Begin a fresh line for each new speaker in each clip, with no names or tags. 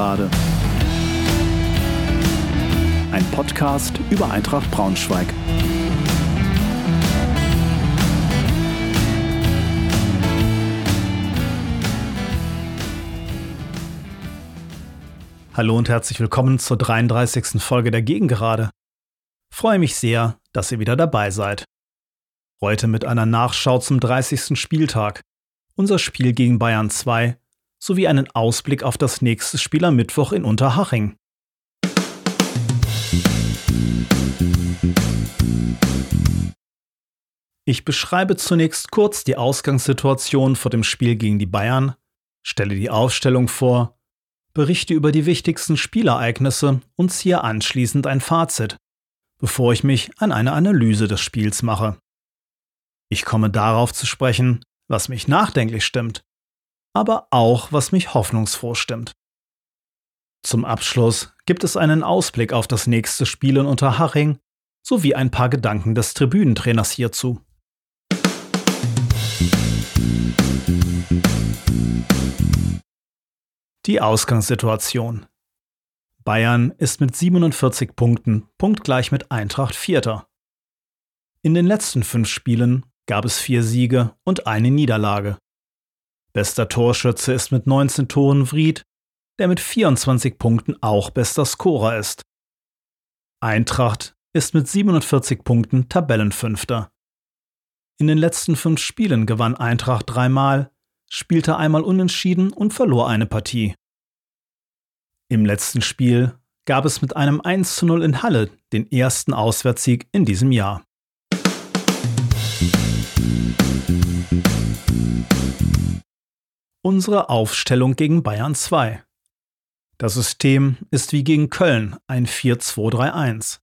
Gegengerade. Ein Podcast über Eintracht Braunschweig.
Hallo und herzlich willkommen zur 33. Folge der Gegengerade. Freue mich sehr, dass ihr wieder dabei seid. Heute mit einer Nachschau zum 30. Spieltag, unser Spiel gegen Bayern 2 sowie einen Ausblick auf das nächste Spiel am Mittwoch in Unterhaching. Ich beschreibe zunächst kurz die Ausgangssituation vor dem Spiel gegen die Bayern, stelle die Aufstellung vor, berichte über die wichtigsten Spielereignisse und ziehe anschließend ein Fazit, bevor ich mich an eine Analyse des Spiels mache. Ich komme darauf zu sprechen, was mich nachdenklich stimmt, aber auch was mich hoffnungsfroh stimmt. Zum Abschluss gibt es einen Ausblick auf das nächste Spiel in Unterhaching sowie ein paar Gedanken des Tribünentrainers hierzu. Die Ausgangssituation. Bayern ist mit 47 Punkten punktgleich mit Eintracht Vierter. In den letzten fünf Spielen gab es vier Siege und eine Niederlage. Bester Torschütze ist mit 19 Toren Vried, der mit 24 Punkten auch bester Scorer ist. Eintracht ist mit 47 Punkten Tabellenfünfter. In den letzten fünf Spielen gewann Eintracht dreimal, spielte einmal unentschieden und verlor eine Partie. Im letzten Spiel gab es mit einem 1 zu 0 in Halle den ersten Auswärtssieg in diesem Jahr. Unsere Aufstellung gegen Bayern 2. Das System ist wie gegen Köln ein 4-2-3-1.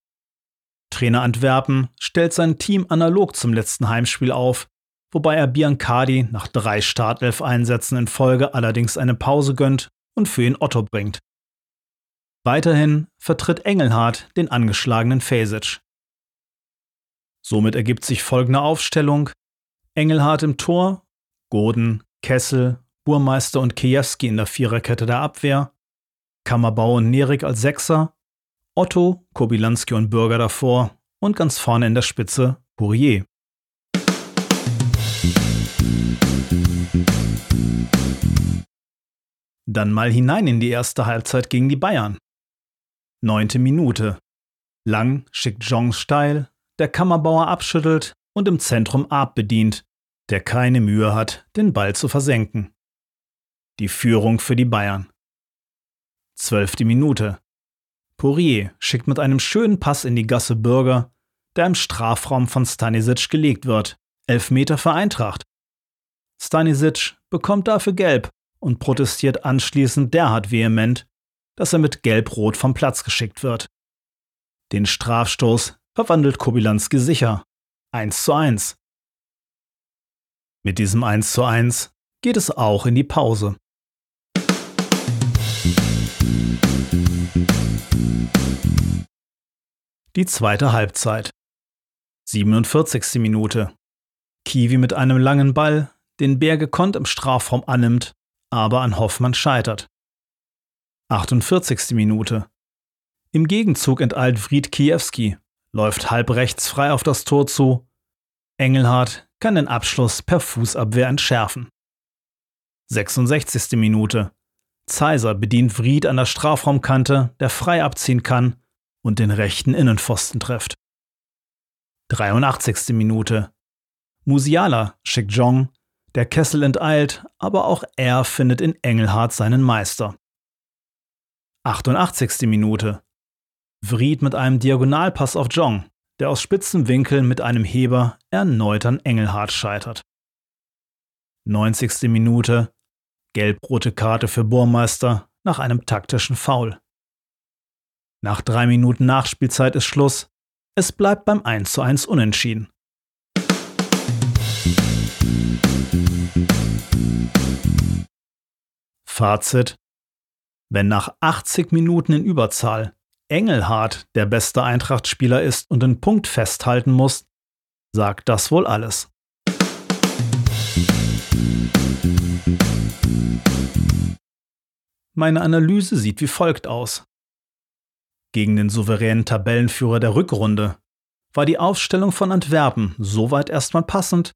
Trainer Antwerpen stellt sein Team analog zum letzten Heimspiel auf, wobei er Biancardi nach drei Startelf-Einsätzen in Folge allerdings eine Pause gönnt und für ihn Otto bringt. Weiterhin vertritt Engelhardt den angeschlagenen Fesic. Somit ergibt sich folgende Aufstellung: Engelhardt im Tor, Goden, Kessel, Burmeister und Kiewski in der Viererkette der Abwehr, Kammerbau und Nerik als Sechser, Otto, Kobilanski und Bürger davor und ganz vorne in der Spitze Pourier. Dann mal hinein in die erste Halbzeit gegen die Bayern. Neunte Minute. Lang schickt Jong steil, der Kammerbauer abschüttelt und im Zentrum Ab bedient, der keine Mühe hat, den Ball zu versenken. Die Führung für die Bayern. Zwölfte Minute. Poirier schickt mit einem schönen Pass in die Gasse Bürger, der im Strafraum von Stanisic gelegt wird. Elf Meter für Eintracht. Stanisic bekommt dafür gelb und protestiert anschließend derart vehement, dass er mit gelb-rot vom Platz geschickt wird. Den Strafstoß verwandelt Kobilanski sicher. 1 zu 1. Mit diesem 1 zu 1 geht es auch in die Pause. Die zweite Halbzeit. 47. Minute. Kiwi mit einem langen Ball, den Bär gekonnt im Strafraum annimmt, aber an Hoffmann scheitert. 48. Minute. Im Gegenzug enteilt Fried Kiewski, läuft halb rechts frei auf das Tor zu. Engelhardt kann den Abschluss per Fußabwehr entschärfen. 66. Minute. Zeiser bedient Fried an der Strafraumkante, der frei abziehen kann und den rechten Innenpfosten trifft. 83. Minute. Musiala schickt Jong, der Kessel enteilt, aber auch er findet in Engelhardt seinen Meister. 88. Minute. Vried mit einem Diagonalpass auf Jong, der aus spitzen Winkeln mit einem Heber erneut an Engelhardt scheitert. 90. Minute. Gelb-rote Karte für Burmeister nach einem taktischen Foul. Nach drei Minuten Nachspielzeit ist Schluss. Es bleibt beim 1:1 unentschieden. Fazit. Wenn nach 80 Minuten in Überzahl Engelhardt der beste Eintracht-Spieler ist und den Punkt festhalten muss, sagt das wohl alles. Meine Analyse sieht wie folgt aus. Gegen den souveränen Tabellenführer der Rückrunde war die Aufstellung von Antwerpen soweit erstmal passend,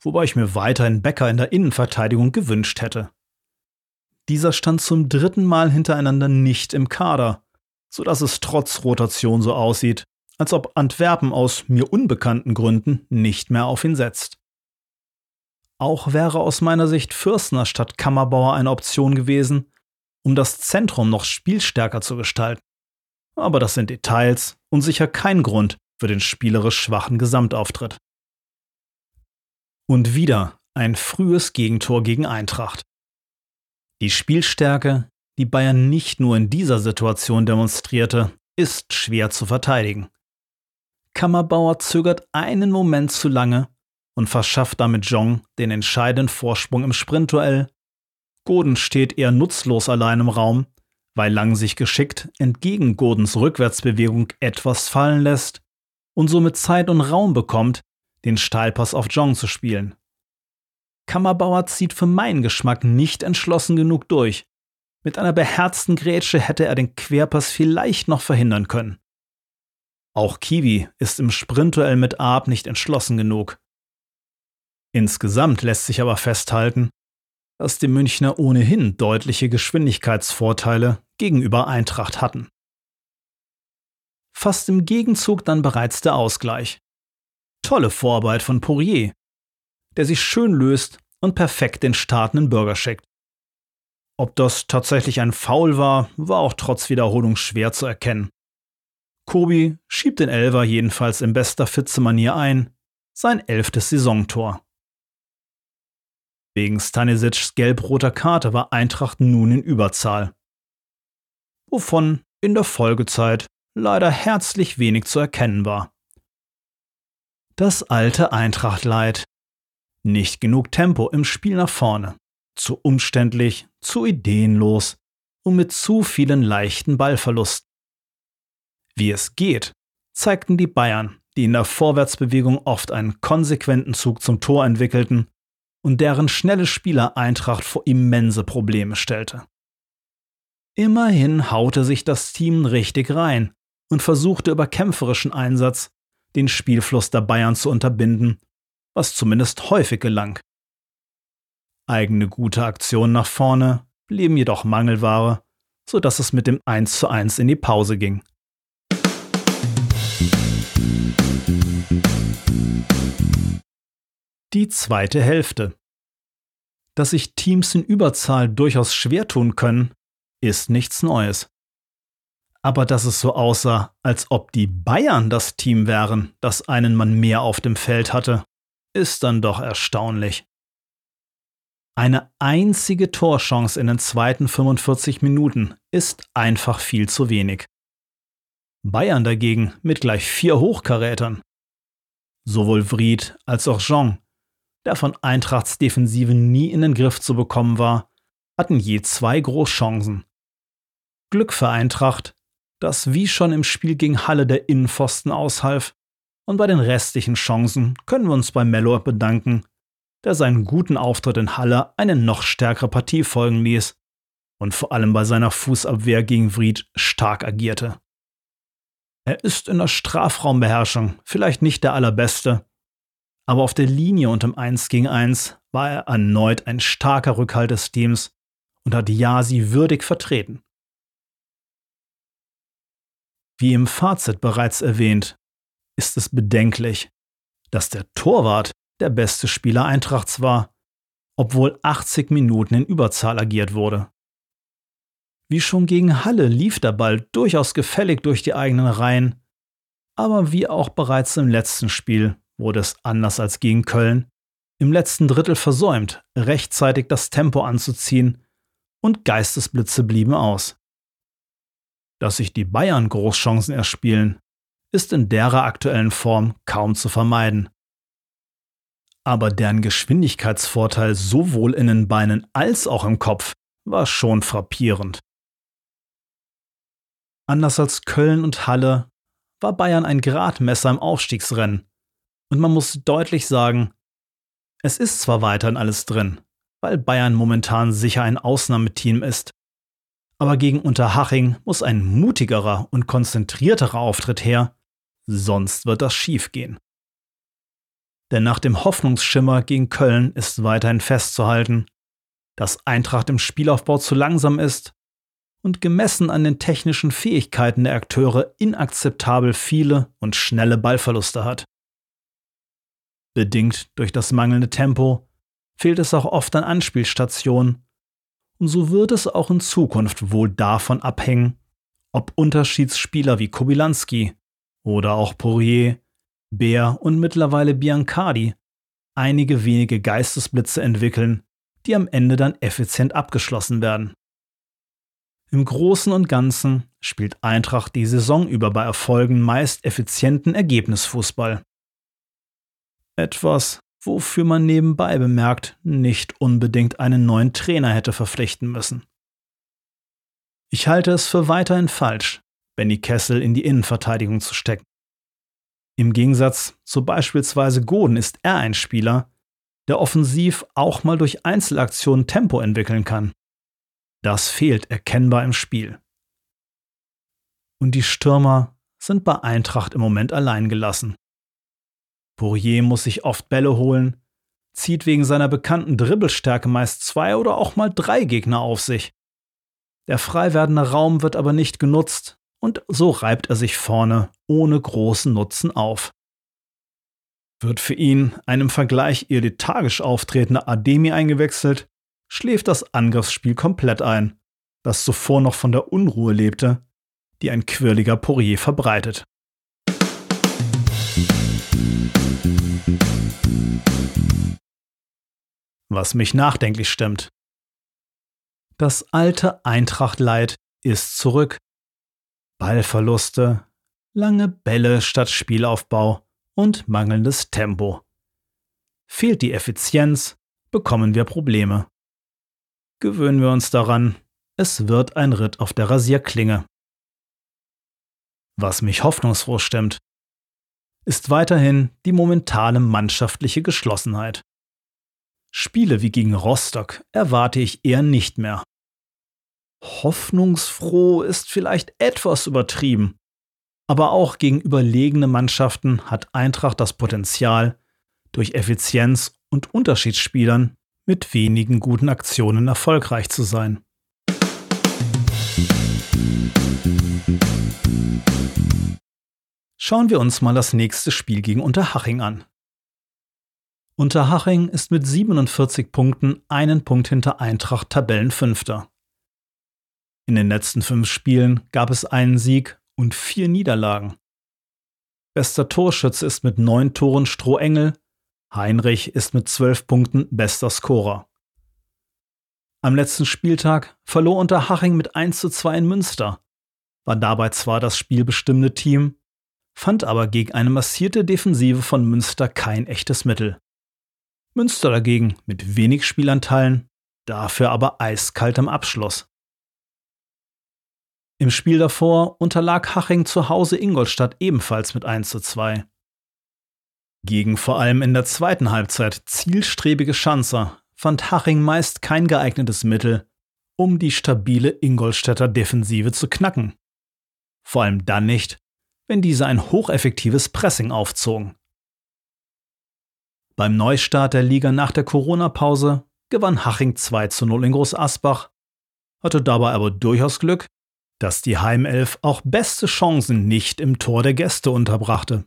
wobei ich mir weiterhin Becker in der Innenverteidigung gewünscht hätte. Dieser stand zum dritten Mal hintereinander nicht im Kader, sodass es trotz Rotation so aussieht, als ob Antwerpen aus mir unbekannten Gründen nicht mehr auf ihn setzt. Auch wäre aus meiner Sicht Fürstner statt Kammerbauer eine Option gewesen, um das Zentrum noch spielstärker zu gestalten. Aber das sind Details und sicher kein Grund für den spielerisch schwachen Gesamtauftritt. Und wieder ein frühes Gegentor gegen Eintracht. Die Spielstärke, die Bayern nicht nur in dieser Situation demonstrierte, ist schwer zu verteidigen. Kammerbauer zögert einen Moment zu lange und verschafft damit Jong den entscheidenden Vorsprung im Sprintduell. Goden steht eher nutzlos allein im Raum, weil Lang sich geschickt entgegen Godens Rückwärtsbewegung etwas fallen lässt und somit Zeit und Raum bekommt, den Steilpass auf Jong zu spielen. Kammerbauer zieht für meinen Geschmack nicht entschlossen genug durch. Mit einer beherzten Grätsche hätte er den Querpass vielleicht noch verhindern können. Auch Kiwi ist im Sprintduell mit Arp nicht entschlossen genug. Insgesamt lässt sich aber festhalten, dass die Münchner ohnehin deutliche Geschwindigkeitsvorteile gegenüber Eintracht hatten. Fast im Gegenzug dann bereits der Ausgleich. Tolle Vorarbeit von Poirier, der sich schön löst und perfekt den startenden Burger schickt. Ob das tatsächlich ein Foul war, war auch trotz Wiederholung schwer zu erkennen. Kobi schiebt den Elver jedenfalls in bester Fitze-Manier ein, sein elftes Saisontor. Wegen Stanisics gelb-roter Karte war Eintracht nun in Überzahl. Wovon in der Folgezeit leider herzlich wenig zu erkennen war. Das alte Eintracht-Leid. Nicht genug Tempo im Spiel nach vorne. Zu umständlich, zu ideenlos und mit zu vielen leichten Ballverlusten. Wie es geht, zeigten die Bayern, die in der Vorwärtsbewegung oft einen konsequenten Zug zum Tor entwickelten und deren schnelle Spieler Eintracht vor immense Probleme stellte. Immerhin haute sich das Team richtig rein und versuchte über kämpferischen Einsatz den Spielfluss der Bayern zu unterbinden, was zumindest häufig gelang. Eigene gute Aktionen nach vorne blieben jedoch Mangelware, sodass es mit dem 1:1 in die Pause ging. Die zweite Hälfte. Dass sich Teams in Überzahl durchaus schwer tun können, ist nichts Neues. Aber dass es so aussah, als ob die Bayern das Team wären, das einen Mann mehr auf dem Feld hatte, ist dann doch erstaunlich. Eine einzige Torchance in den zweiten 45 Minuten ist einfach viel zu wenig. Bayern dagegen mit gleich vier Hochkarätern. Sowohl Vried als auch Jean der von Eintrachts Defensive nie in den Griff zu bekommen war, hatten je zwei Großchancen. Glück für Eintracht, dass wie schon im Spiel gegen Halle der Innenpfosten aushalf, und bei den restlichen Chancen können wir uns bei Mellor bedanken, der seinen guten Auftritt in Halle eine noch stärkere Partie folgen ließ und vor allem bei seiner Fußabwehr gegen Vried stark agierte. Er ist in der Strafraumbeherrschung vielleicht nicht der allerbeste, aber auf der Linie und im 1 gegen 1 war er erneut ein starker Rückhalt des Teams und hat Yasi würdig vertreten. Wie im Fazit bereits erwähnt, ist es bedenklich, dass der Torwart der beste Spieler Eintrachts war, obwohl 80 Minuten in Überzahl agiert wurde. Wie schon gegen Halle lief der Ball durchaus gefällig durch die eigenen Reihen, aber wie auch bereits im letzten Spiel wurde es anders als gegen Köln im letzten Drittel versäumt, rechtzeitig das Tempo anzuziehen und Geistesblitze blieben aus. Dass sich die Bayern Großchancen erspielen, ist in derer aktuellen Form kaum zu vermeiden. Aber deren Geschwindigkeitsvorteil sowohl in den Beinen als auch im Kopf war schon frappierend. Anders als Köln und Halle war Bayern ein Gradmesser im Aufstiegsrennen und man muss deutlich sagen, es ist zwar weiterhin alles drin, weil Bayern momentan sicher ein Ausnahmeteam ist, Aber gegen Unterhaching muss ein mutigerer und konzentrierterer Auftritt her, sonst wird das schiefgehen. Denn nach dem Hoffnungsschimmer gegen Köln ist weiterhin festzuhalten, dass Eintracht im Spielaufbau zu langsam ist und gemessen an den technischen Fähigkeiten der Akteure inakzeptabel viele und schnelle Ballverluste hat. Bedingt durch das mangelnde Tempo fehlt es auch oft an Anspielstationen und so wird es auch in Zukunft wohl davon abhängen, ob Unterschiedsspieler wie Kobilanski oder auch Poirier, Bär und mittlerweile Biancardi einige wenige Geistesblitze entwickeln, die am Ende dann effizient abgeschlossen werden. Im Großen und Ganzen spielt Eintracht die Saison über bei Erfolgen meist effizienten Ergebnisfußball. Etwas, wofür man nebenbei bemerkt nicht unbedingt einen neuen Trainer hätte verpflichten müssen. Ich halte es für weiterhin falsch, Benny Kessel in die Innenverteidigung zu stecken. Im Gegensatz zu beispielsweise Goden ist er ein Spieler, der offensiv auch mal durch Einzelaktionen Tempo entwickeln kann. Das fehlt erkennbar im Spiel. Und die Stürmer sind bei Eintracht im Moment allein gelassen. Poirier muss sich oft Bälle holen, zieht wegen seiner bekannten Dribbelstärke meist zwei oder auch mal drei Gegner auf sich. Der frei werdende Raum wird aber nicht genutzt und so reibt er sich vorne ohne großen Nutzen auf. Wird für ihn ein im Vergleich eher lethargisch auftretender Ademi eingewechselt, schläft das Angriffsspiel komplett ein, das zuvor noch von der Unruhe lebte, die ein quirliger Poirier verbreitet. Was mich nachdenklich stimmt. Das alte Eintracht-Leid ist zurück. Ballverluste, lange Bälle statt Spielaufbau und mangelndes Tempo. Fehlt die Effizienz, bekommen wir Probleme. Gewöhnen wir uns daran, es wird ein Ritt auf der Rasierklinge. Was mich hoffnungsfroh stimmt, ist weiterhin die momentane mannschaftliche Geschlossenheit. Spiele wie gegen Rostock erwarte ich eher nicht mehr. Hoffnungsfroh ist vielleicht etwas übertrieben, aber auch gegen überlegene Mannschaften hat Eintracht das Potenzial, durch Effizienz und Unterschiedsspielern mit wenigen guten Aktionen erfolgreich zu sein. Schauen wir uns mal das nächste Spiel gegen Unterhaching an. Unterhaching ist mit 47 Punkten einen Punkt hinter Eintracht Tabellenfünfter. In den letzten fünf Spielen gab es einen Sieg und vier Niederlagen. Bester Torschütze ist mit neun Toren Strohengel, Heinrich ist mit zwölf Punkten bester Scorer. Am letzten Spieltag verlor Unterhaching mit 1 zu 2 in Münster, war dabei zwar das spielbestimmende Team, fand aber gegen eine massierte Defensive von Münster kein echtes Mittel. Münster dagegen mit wenig Spielanteilen, dafür aber eiskalt am Abschluss. Im Spiel davor unterlag Haching zu Hause Ingolstadt ebenfalls mit 1 zu 2. Gegen vor allem in der zweiten Halbzeit zielstrebige Schanzer fand Haching meist kein geeignetes Mittel, um die stabile Ingolstädter Defensive zu knacken. Vor allem dann nicht, wenn diese ein hocheffektives Pressing aufzogen. Beim Neustart der Liga nach der Corona-Pause gewann Haching 2 zu 0 in Groß Asbach, hatte dabei aber durchaus Glück, dass die Heimelf auch beste Chancen nicht im Tor der Gäste unterbrachte.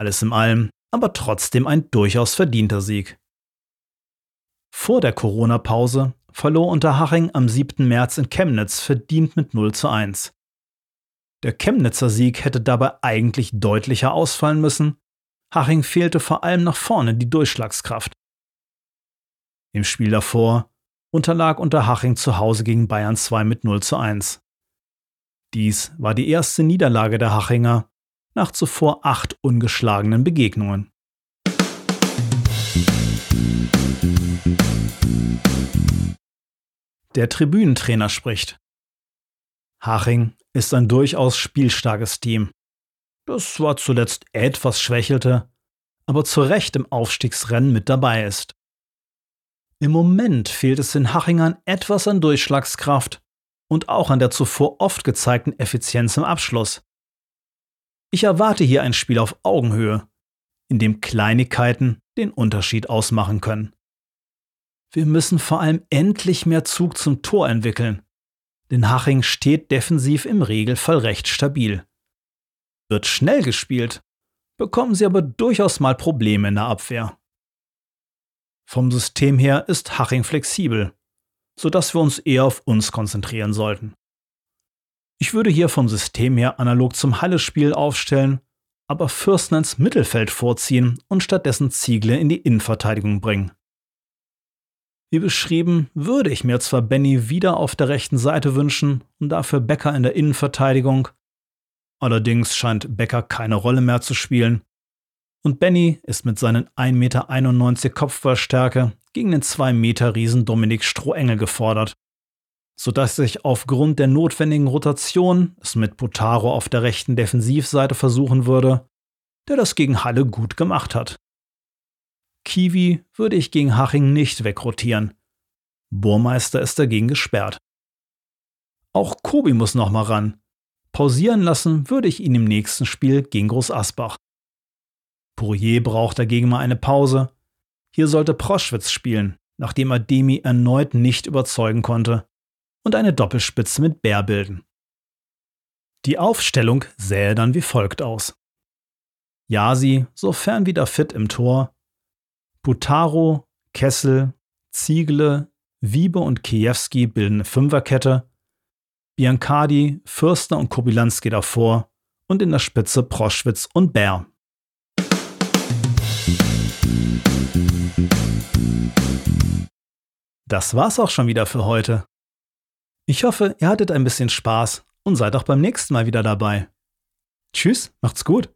Alles in allem aber trotzdem ein durchaus verdienter Sieg. Vor der Corona-Pause verlor Unterhaching am 7. März in Chemnitz verdient mit 0 zu 1. Der Chemnitzer Sieg hätte dabei eigentlich deutlicher ausfallen müssen. Haching fehlte vor allem nach vorne die Durchschlagskraft. Im Spiel davor unterlag Unterhaching zu Hause gegen Bayern 2 mit 0 zu 1. Dies war die erste Niederlage der Hachinger nach zuvor acht ungeschlagenen Begegnungen. Der Tribünentrainer spricht. Haching ist ein durchaus spielstarkes Team, das zwar zuletzt etwas schwächelte, aber zu Recht im Aufstiegsrennen mit dabei ist. Im Moment fehlt es den Hachingern etwas an Durchschlagskraft, und auch an der zuvor oft gezeigten Effizienz im Abschluss. Ich erwarte hier ein Spiel auf Augenhöhe, in dem Kleinigkeiten den Unterschied ausmachen können. Wir müssen vor allem endlich mehr Zug zum Tor entwickeln, denn Haching steht defensiv im Regelfall recht stabil. Wird schnell gespielt, bekommen sie aber durchaus mal Probleme in der Abwehr. Vom System her ist Haching flexibel, sodass wir uns eher auf uns konzentrieren sollten. Ich würde hier vom System her analog zum Halle-Spiel aufstellen, aber Fürsten ins Mittelfeld vorziehen und stattdessen Ziegle in die Innenverteidigung bringen. Wie beschrieben, würde ich mir zwar Benny wieder auf der rechten Seite wünschen und dafür Becker in der Innenverteidigung. Allerdings scheint Becker keine Rolle mehr zu spielen. Und Benny ist mit seinen 1,91 Meter Kopfballstärke gegen den 2 Meter Riesen Dominik Strohengel gefordert, sodass ich aufgrund der notwendigen Rotation es mit Potaro auf der rechten Defensivseite versuchen würde, der das gegen Halle gut gemacht hat. Kiwi würde ich gegen Haching nicht wegrotieren. Burmeister ist dagegen gesperrt. Auch Kobi muss noch mal ran. Pausieren lassen würde ich ihn im nächsten Spiel gegen Groß Asbach. Pourier braucht dagegen mal eine Pause. Hier sollte Proschwitz spielen, nachdem Ademi erneut nicht überzeugen konnte, und eine Doppelspitze mit Bär bilden. Die Aufstellung sähe dann wie folgt aus. Yasi, sofern wieder fit im Tor, Butaro, Kessel, Ziegle, Wiebe und Kiewski bilden eine Fünferkette, Biancardi, Fürster und Kobilanski davor und in der Spitze Proschwitz und Bär. Das war's auch schon wieder für heute. Ich hoffe, ihr hattet ein bisschen Spaß und seid auch beim nächsten Mal wieder dabei. Tschüss, macht's gut.